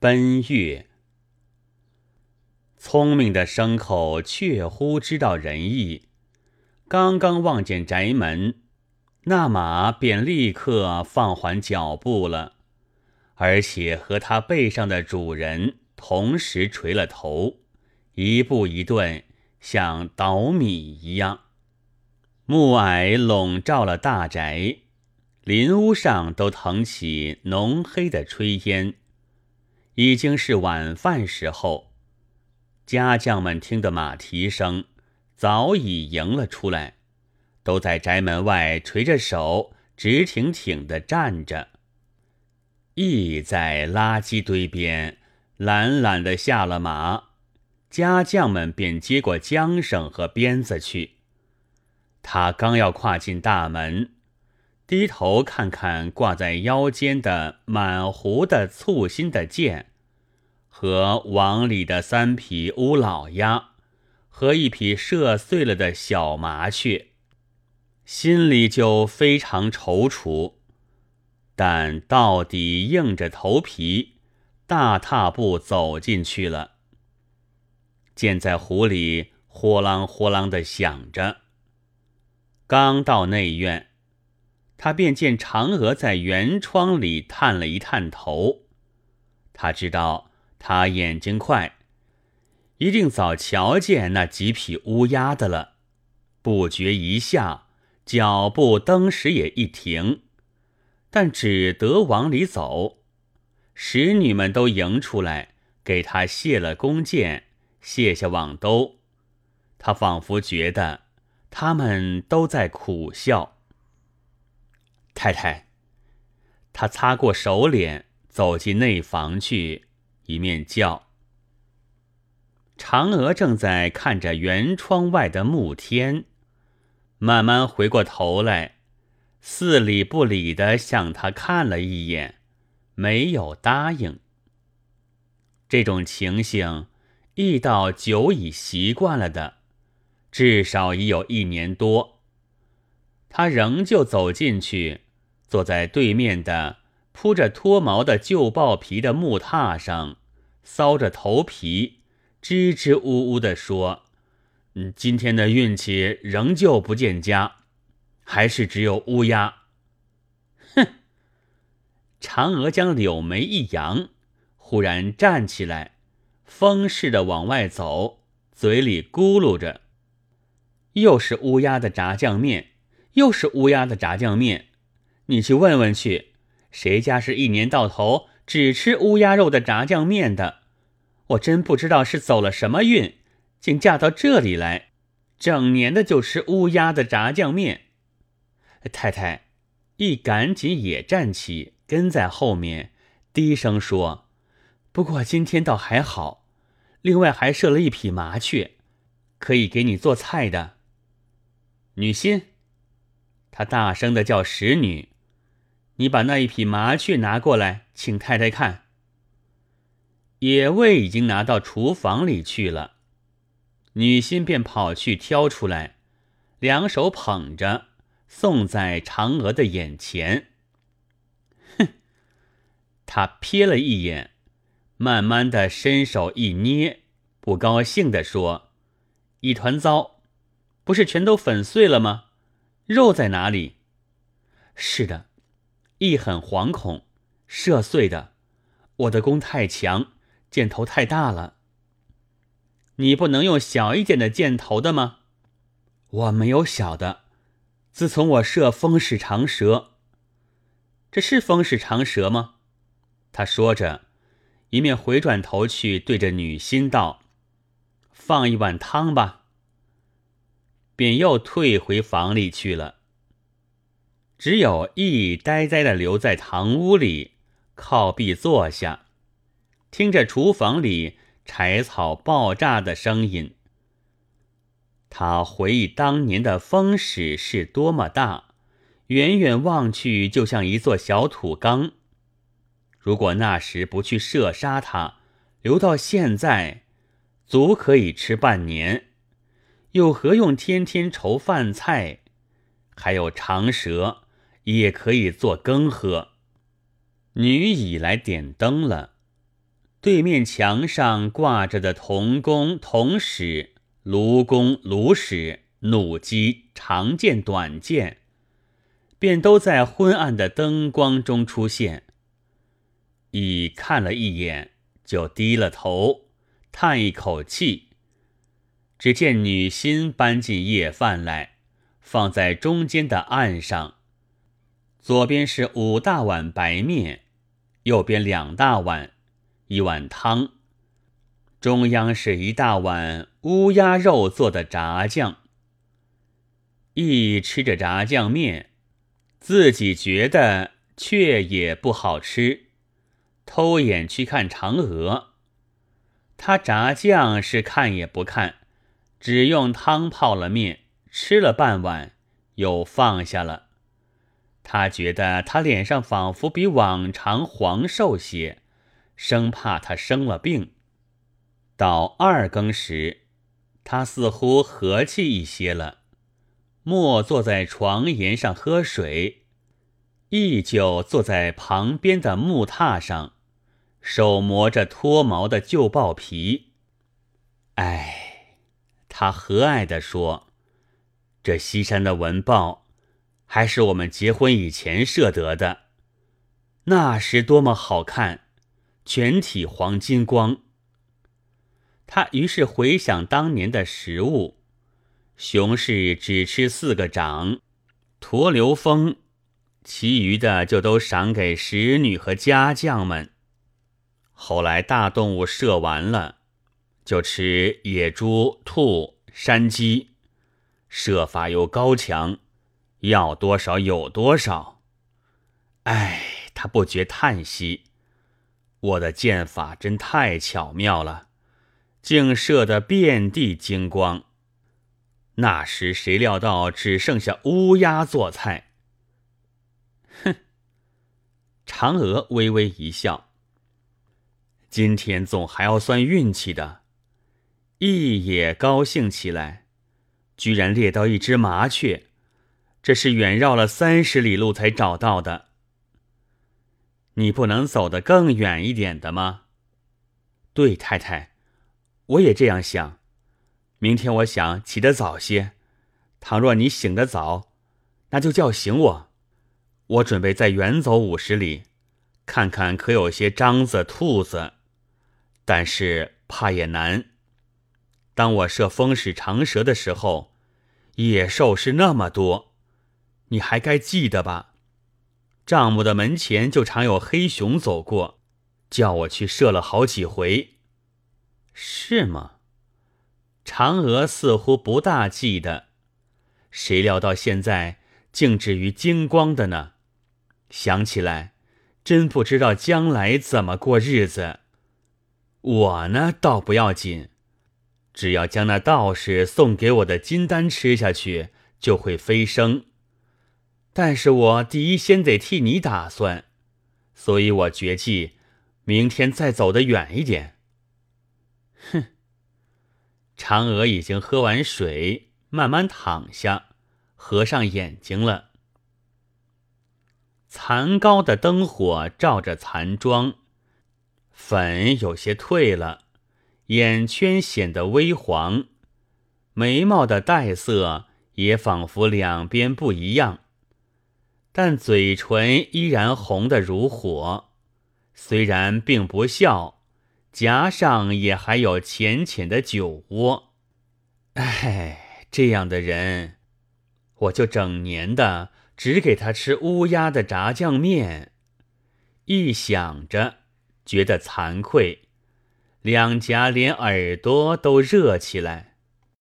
奔月。聪明的牲口确乎知道仁义，刚刚望见宅门，那马便立刻放缓脚步了，而且和他背上的主人同时垂了头，一步一顿，像捣米一样。暮霭笼罩了大宅，林屋上都腾起浓黑的炊烟，已经是晚饭时候。家将们听得马蹄声，早已迎了出来，都在宅门外垂着手，直挺挺的站着。羿在垃圾堆边懒懒的下了马，家将们便接过缰绳和鞭子去。他刚要跨进大门，低头看看挂在腰间的满弧的簇新的剑。和网里的三匹乌老鸭，和一匹射碎了的小麻雀，心里就非常踌躇，但到底硬着头皮，大踏步走进去了。箭在湖里呼啷呼啷的响着。刚到内院，他便见嫦娥在圆窗里探了一探头，他知道。他眼睛快，一定早瞧见那几匹乌鸦的了。不觉一下，脚步登时也一停，但只得往里走。使女们都迎出来，给他卸了弓箭，卸下网兜。他仿佛觉得他们都在苦笑。太太，他擦过手脸，走进内房去。一面叫，嫦娥正在看着圆窗外的暮天，慢慢回过头来，似理不理的向他看了一眼，没有答应。这种情形，易道久已习惯了的，至少已有一年多。他仍旧走进去，坐在对面的。铺着脱毛的旧豹皮的木榻上，搔着头皮，支支吾吾地说：“嗯，今天的运气仍旧不见佳，还是只有乌鸦。”哼！嫦娥将柳眉一扬，忽然站起来，风似的往外走，嘴里咕噜着：“又是乌鸦的炸酱面，又是乌鸦的炸酱面，你去问问去。”谁家是一年到头只吃乌鸦肉的炸酱面的？我真不知道是走了什么运，竟嫁到这里来，整年的就吃乌鸦的炸酱面。太太，一赶紧也站起，跟在后面，低声说：“不过今天倒还好，另外还射了一匹麻雀，可以给你做菜的。”女心，他大声的叫使女。你把那一匹麻雀拿过来，请太太看。野味已经拿到厨房里去了，女心便跑去挑出来，两手捧着，送在嫦娥的眼前。哼，他瞥了一眼，慢慢的伸手一捏，不高兴的说：“一团糟，不是全都粉碎了吗？肉在哪里？”是的。亦很惶恐，射碎的。我的弓太强，箭头太大了。你不能用小一点的箭头的吗？我没有小的。自从我射风使长蛇，这是风使长蛇吗？他说着，一面回转头去对着女心道：“放一碗汤吧。”便又退回房里去了。只有一呆呆的留在堂屋里，靠壁坐下，听着厨房里柴草爆炸的声音。他回忆当年的风使是多么大，远远望去就像一座小土缸。如果那时不去射杀他，留到现在，足可以吃半年，又何用天天愁饭菜？还有长蛇。也可以做羹喝。女已来点灯了，对面墙上挂着的铜弓、铜矢、卢弓、卢矢、弩机、长剑、短剑，便都在昏暗的灯光中出现。乙看了一眼，就低了头，叹一口气。只见女心搬进夜饭来，放在中间的案上，左边是五大碗白面，右边两大碗。一碗汤，中央是一大碗乌鸦肉做的炸酱。一吃着炸酱面，自己觉得却也不好吃，偷眼去看嫦娥。他炸酱是看也不看，只用汤泡了面，吃了半碗，又放下了。他觉得他脸上仿佛比往常黄瘦些。生怕他生了病。到二更时，他似乎和气一些了，莫坐在床沿上喝水，依旧坐在旁边的木榻上，手磨着脱毛的旧豹皮。哎，他和蔼地说：“这西山的文豹，还是我们结婚以前射得的，那时多么好看！”全体黄金光。他于是回想当年的食物，熊氏只吃四个掌，驼流风，其余的就都赏给使女和家将们。后来大动物射完了，就吃野猪、兔、山鸡，射法又高强，要多少有多少。唉，他不觉叹息。我的剑法真太巧妙了，竟射得遍地金光。那时谁料到只剩下乌鸦做菜？哼！嫦娥微微一笑。今天总还要算运气的。羿也高兴起来，居然猎到一只麻雀，这是远绕了三十里路才找到的。你不能走得更远一点的吗？对，太太，我也这样想。明天我想起得早些。倘若你醒得早，那就叫醒我。我准备再远走五十里，看看可有些獐子、兔子。但是怕也难。当我射风使长蛇的时候，野兽是那么多，你还该记得吧？丈母的门前就常有黑熊走过，叫我去射了好几回，是吗？嫦娥似乎不大记得，谁料到现在竟至于金光的呢？想起来，真不知道将来怎么过日子。我呢，倒不要紧，只要将那道士送给我的金丹吃下去，就会飞升。但是我第一先得替你打算，所以我决计明天再走得远一点。哼！嫦娥已经喝完水，慢慢躺下，合上眼睛了。残高的灯火照着残妆，粉有些褪了，眼圈显得微黄，眉毛的黛色也仿佛两边不一样。但嘴唇依然红得如火，虽然并不笑，颊上也还有浅浅的酒窝。哎，这样的人，我就整年的只给他吃乌鸦的炸酱面。一想着，觉得惭愧，两颊连耳朵都热起来。